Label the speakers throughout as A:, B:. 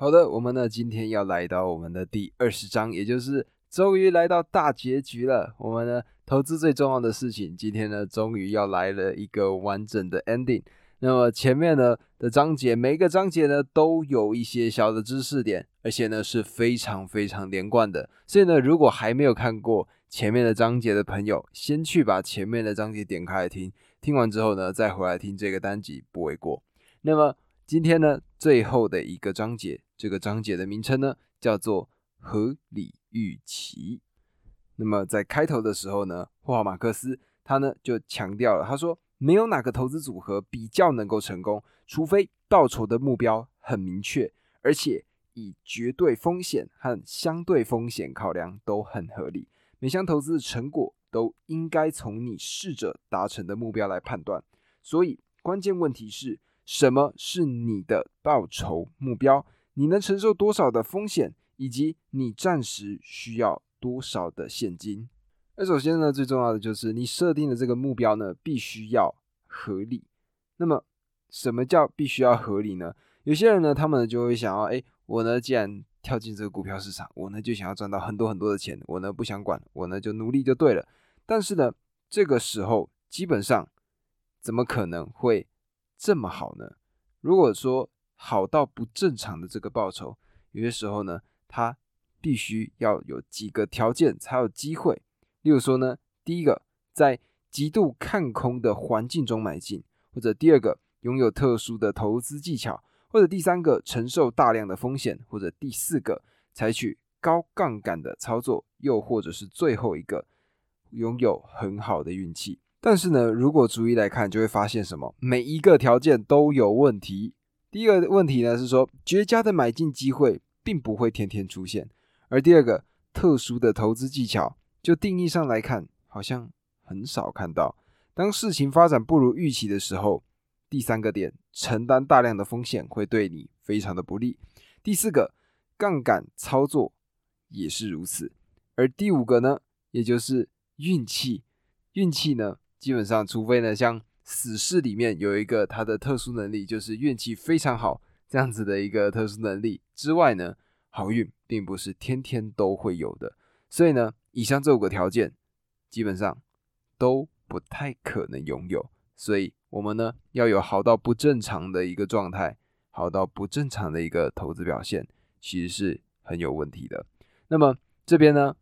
A: 好的，我们呢今天要来到我们的第二十章，也就是终于来到大结局了。我们呢投资最重要的事情，今天呢终于要来了一个完整的 ending。那么前面呢的章节，每一个章节呢都有一些小的知识点，而且呢是非常非常连贯的。所以呢，如果还没有看过前面的章节的朋友，先去把前面的章节点开来听，听完之后呢再回来听这个单集不为过。那么今天呢最后的一个章节。这个章节的名称呢，叫做合理预期。那么在开头的时候呢，霍华马克思他呢就强调了，他说没有哪个投资组合比较能够成功，除非报酬的目标很明确，而且以绝对风险和相对风险考量都很合理。每项投资的成果都应该从你试着达成的目标来判断。所以关键问题是什么是你的报酬目标？你能承受多少的风险，以及你暂时需要多少的现金？那首先呢，最重要的就是你设定的这个目标呢，必须要合理。那么，什么叫必须要合理呢？有些人呢，他们就会想要，哎，我呢，既然跳进这个股票市场，我呢就想要赚到很多很多的钱，我呢不想管，我呢就努力就对了。但是呢，这个时候基本上怎么可能会这么好呢？如果说，好到不正常的这个报酬，有些时候呢，它必须要有几个条件才有机会。例如说呢，第一个，在极度看空的环境中买进；或者第二个，拥有特殊的投资技巧；或者第三个，承受大量的风险；或者第四个，采取高杠杆的操作；又或者是最后一个，拥有很好的运气。但是呢，如果逐一来看，就会发现什么？每一个条件都有问题。第一个问题呢是说，绝佳的买进机会并不会天天出现；而第二个，特殊的投资技巧，就定义上来看，好像很少看到。当事情发展不如预期的时候，第三个点，承担大量的风险会对你非常的不利。第四个，杠杆操作也是如此。而第五个呢，也就是运气，运气呢，基本上除非呢像。死士里面有一个他的特殊能力，就是运气非常好这样子的一个特殊能力之外呢，好运并不是天天都会有的。所以呢，以上这五个条件基本上都不太可能拥有。所以我们呢要有好到不正常的一个状态，好到不正常的一个投资表现，其实是很有问题的。那么这边呢，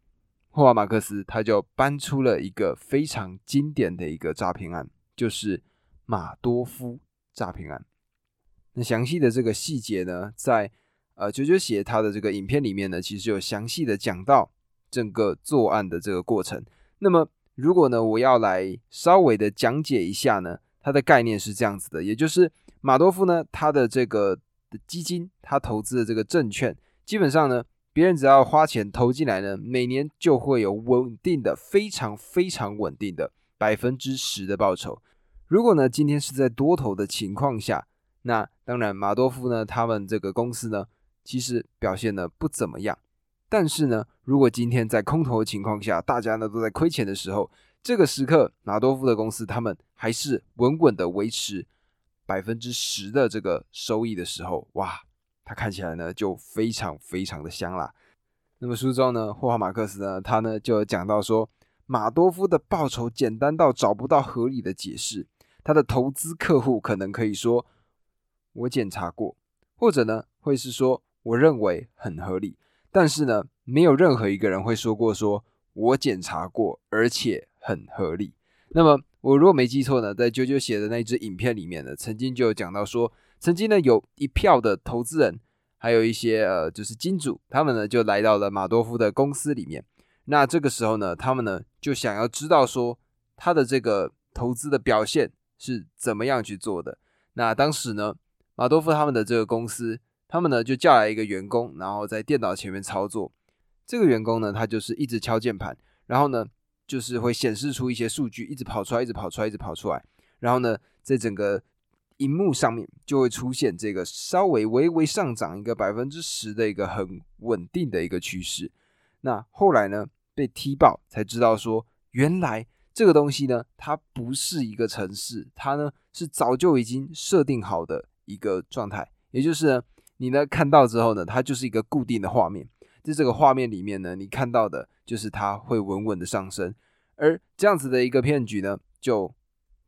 A: 霍华马克思他就搬出了一个非常经典的一个诈骗案。就是马多夫诈骗案。那详细的这个细节呢，在呃九九写他的这个影片里面呢，其实有详细的讲到整个作案的这个过程。那么如果呢，我要来稍微的讲解一下呢，它的概念是这样子的，也就是马多夫呢，他的这个基金，他投资的这个证券，基本上呢，别人只要花钱投进来呢，每年就会有稳定的、非常非常稳定的。百分之十的报酬。如果呢，今天是在多头的情况下，那当然马多夫呢，他们这个公司呢，其实表现的不怎么样。但是呢，如果今天在空头的情况下，大家呢都在亏钱的时候，这个时刻马多夫的公司他们还是稳稳的维持百分之十的这个收益的时候，哇，它看起来呢就非常非常的香啦。那么书中呢，霍华马克思呢，他呢就讲到说。马多夫的报酬简单到找不到合理的解释，他的投资客户可能可以说我检查过，或者呢会是说我认为很合理，但是呢没有任何一个人会说过说我检查过而且很合理。那么我如果没记错呢，在啾啾写的那支影片里面呢，曾经就有讲到说，曾经呢有一票的投资人，还有一些呃就是金主，他们呢就来到了马多夫的公司里面。那这个时候呢，他们呢就想要知道说他的这个投资的表现是怎么样去做的。那当时呢，马多夫他们的这个公司，他们呢就叫来一个员工，然后在电脑前面操作。这个员工呢，他就是一直敲键盘，然后呢就是会显示出一些数据，一直跑出来，一直跑出来，一直跑出来。然后呢，在整个荧幕上面就会出现这个稍微微微上涨一个百分之十的一个很稳定的一个趋势。那后来呢？被踢爆才知道说，原来这个东西呢，它不是一个城市，它呢是早就已经设定好的一个状态。也就是呢，你呢看到之后呢，它就是一个固定的画面，在这个画面里面呢，你看到的就是它会稳稳的上升，而这样子的一个骗局呢，就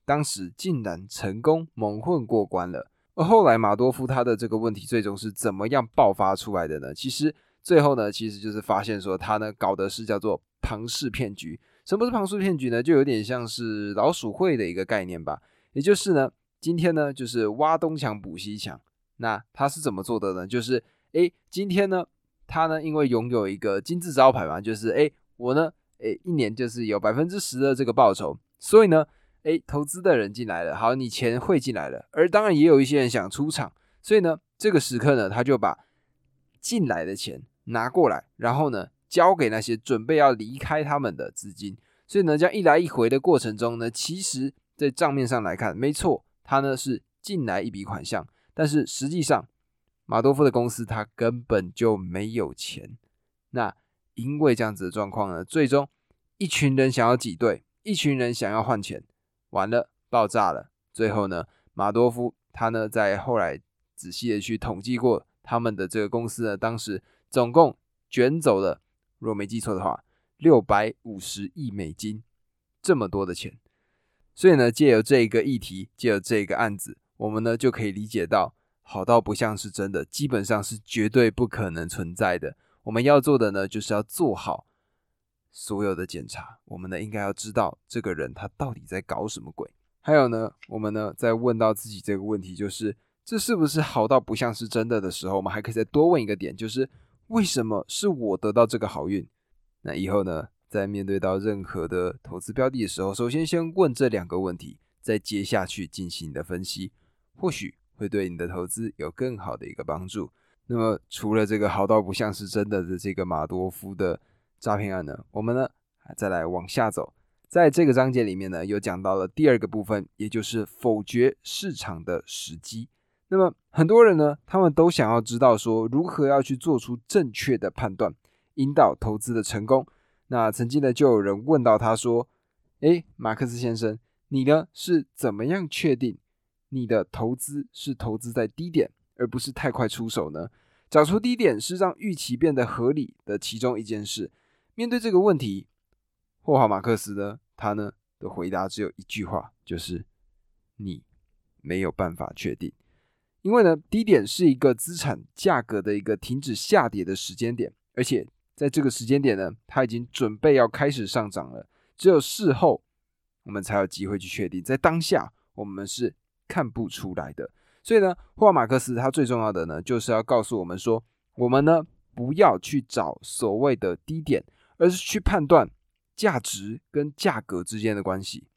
A: 当时竟然成功蒙混过关了。而后来马多夫他的这个问题最终是怎么样爆发出来的呢？其实最后呢，其实就是发现说他呢搞的是叫做庞氏骗局。什么是庞氏骗局呢？就有点像是老鼠会的一个概念吧。也就是呢，今天呢就是挖东墙补西墙。那他是怎么做的呢？就是诶，今天呢他呢因为拥有一个金字招牌嘛，就是诶，我呢诶一年就是有百分之十的这个报酬，所以呢。哎，投资的人进来了，好，你钱汇进来了，而当然也有一些人想出场，所以呢，这个时刻呢，他就把进来的钱拿过来，然后呢，交给那些准备要离开他们的资金，所以呢，这样一来一回的过程中呢，其实在账面上来看，没错，他呢是进来一笔款项，但是实际上马多夫的公司他根本就没有钱，那因为这样子的状况呢，最终一群人想要挤兑，一群人想要换钱。完了，爆炸了。最后呢，马多夫他呢在后来仔细的去统计过他们的这个公司呢，当时总共卷走了，若没记错的话，六百五十亿美金，这么多的钱。所以呢，借由这个议题，借由这个案子，我们呢就可以理解到，好到不像是真的，基本上是绝对不可能存在的。我们要做的呢，就是要做好。所有的检查，我们呢应该要知道这个人他到底在搞什么鬼。还有呢，我们呢在问到自己这个问题，就是这是不是好到不像是真的的时候，我们还可以再多问一个点，就是为什么是我得到这个好运？那以后呢，在面对到任何的投资标的的时候，首先先问这两个问题，再接下去进行你的分析，或许会对你的投资有更好的一个帮助。那么除了这个好到不像是真的的这个马多夫的。诈骗案呢？我们呢再来往下走，在这个章节里面呢，又讲到了第二个部分，也就是否决市场的时机。那么很多人呢，他们都想要知道说，如何要去做出正确的判断，引导投资的成功。那曾经呢，就有人问到他说：“诶，马克思先生，你呢是怎么样确定你的投资是投资在低点，而不是太快出手呢？找出低点是让预期变得合理的其中一件事。”面对这个问题，霍华马克思呢，他呢的回答只有一句话，就是你没有办法确定，因为呢低点是一个资产价格的一个停止下跌的时间点，而且在这个时间点呢，它已经准备要开始上涨了，只有事后我们才有机会去确定，在当下我们是看不出来的。所以呢，霍华马克思他最重要的呢，就是要告诉我们说，我们呢不要去找所谓的低点。而是去判断价值跟价格之间的关系。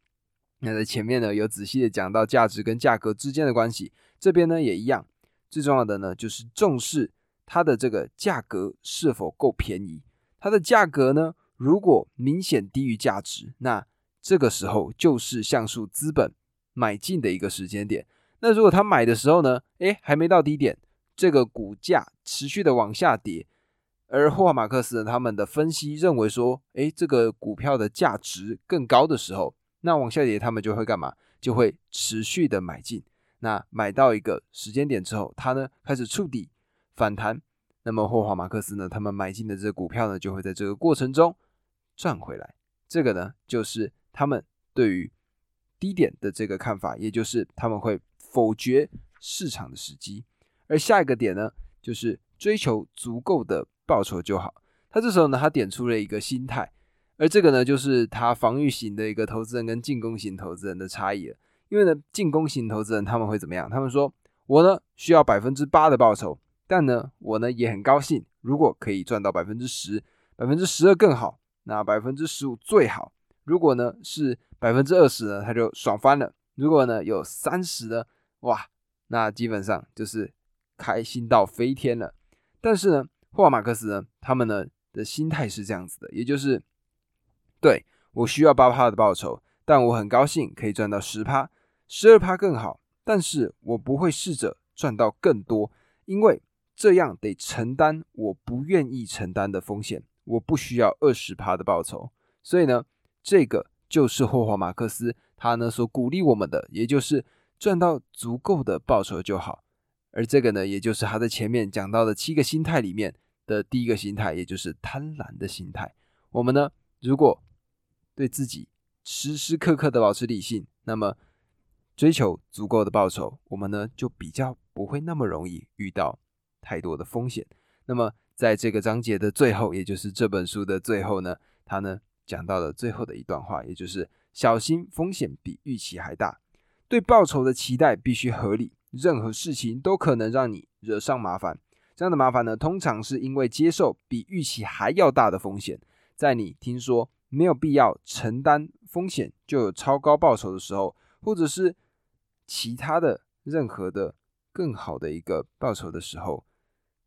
A: 那在前面呢有仔细的讲到价值跟价格之间的关系，这边呢也一样。最重要的呢就是重视它的这个价格是否够便宜。它的价格呢如果明显低于价值，那这个时候就是像素资本买进的一个时间点。那如果他买的时候呢，诶还没到低点，这个股价持续的往下跌。而霍华马克思呢他们的分析认为说，诶，这个股票的价值更高的时候，那往下跌他们就会干嘛？就会持续的买进。那买到一个时间点之后，它呢开始触底反弹，那么霍华马克思呢，他们买进的这个股票呢，就会在这个过程中赚回来。这个呢，就是他们对于低点的这个看法，也就是他们会否决市场的时机。而下一个点呢，就是追求足够的。报酬就好。他这时候呢，他点出了一个心态，而这个呢，就是他防御型的一个投资人跟进攻型投资人的差异了。因为呢，进攻型投资人他们会怎么样？他们说，我呢需要百分之八的报酬，但呢，我呢也很高兴，如果可以赚到百分之十、百分之十二更好，那百分之十五最好。如果呢是百分之二十呢，他就爽翻了。如果呢有三十呢，哇，那基本上就是开心到飞天了。但是呢，霍华马克思呢，他们呢的心态是这样子的，也就是对我需要八趴的报酬，但我很高兴可以赚到十趴、十二趴更好，但是我不会试着赚到更多，因为这样得承担我不愿意承担的风险。我不需要二十趴的报酬，所以呢，这个就是霍华马克思他呢所鼓励我们的，也就是赚到足够的报酬就好。而这个呢，也就是他在前面讲到的七个心态里面的第一个心态，也就是贪婪的心态。我们呢，如果对自己时时刻刻的保持理性，那么追求足够的报酬，我们呢就比较不会那么容易遇到太多的风险。那么在这个章节的最后，也就是这本书的最后呢，他呢讲到了最后的一段话，也就是小心风险比预期还大，对报酬的期待必须合理。任何事情都可能让你惹上麻烦，这样的麻烦呢，通常是因为接受比预期还要大的风险。在你听说没有必要承担风险就有超高报酬的时候，或者是其他的任何的更好的一个报酬的时候，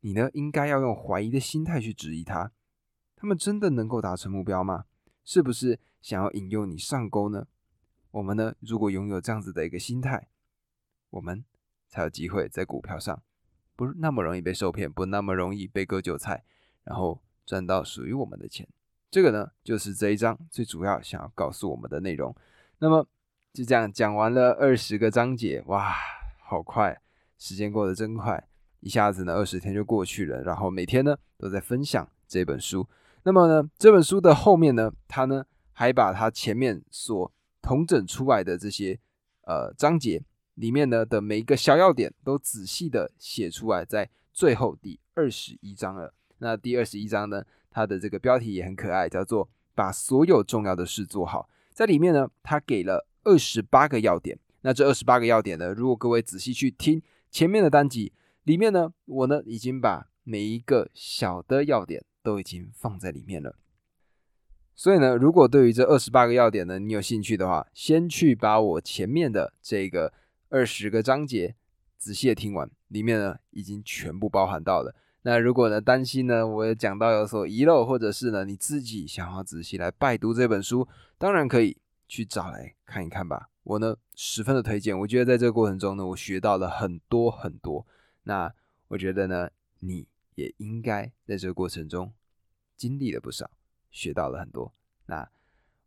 A: 你呢应该要用怀疑的心态去质疑他，他们真的能够达成目标吗？是不是想要引诱你上钩呢？我们呢，如果拥有这样子的一个心态，我们。才有机会在股票上不那么容易被受骗，不那么容易被割韭菜，然后赚到属于我们的钱。这个呢，就是这一章最主要想要告诉我们的内容。那么就这样讲完了二十个章节，哇，好快，时间过得真快，一下子呢二十天就过去了。然后每天呢都在分享这本书。那么呢这本书的后面呢，他呢还把他前面所统整出来的这些呃章节。里面呢的每一个小要点都仔细的写出来，在最后第二十一章了。那第二十一章呢，它的这个标题也很可爱，叫做“把所有重要的事做好”。在里面呢，它给了二十八个要点。那这二十八个要点呢，如果各位仔细去听前面的单集里面呢，我呢已经把每一个小的要点都已经放在里面了。所以呢，如果对于这二十八个要点呢，你有兴趣的话，先去把我前面的这个。二十个章节，仔细的听完，里面呢已经全部包含到了。那如果呢担心呢，我讲到有所遗漏，或者是呢你自己想要仔细来拜读这本书，当然可以去找来看一看吧。我呢十分的推荐，我觉得在这个过程中呢，我学到了很多很多。那我觉得呢，你也应该在这个过程中经历了不少，学到了很多。那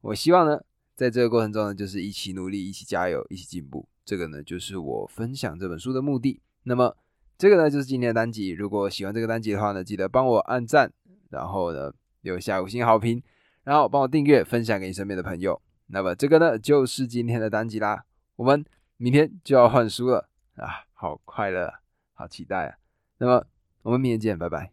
A: 我希望呢，在这个过程中呢，就是一起努力，一起加油，一起进步。这个呢，就是我分享这本书的目的。那么，这个呢，就是今天的单集。如果喜欢这个单集的话呢，记得帮我按赞，然后呢，留下五星好评，然后帮我订阅，分享给你身边的朋友。那么，这个呢，就是今天的单集啦。我们明天就要换书了啊，好快乐，好期待啊。那么，我们明天见，拜拜。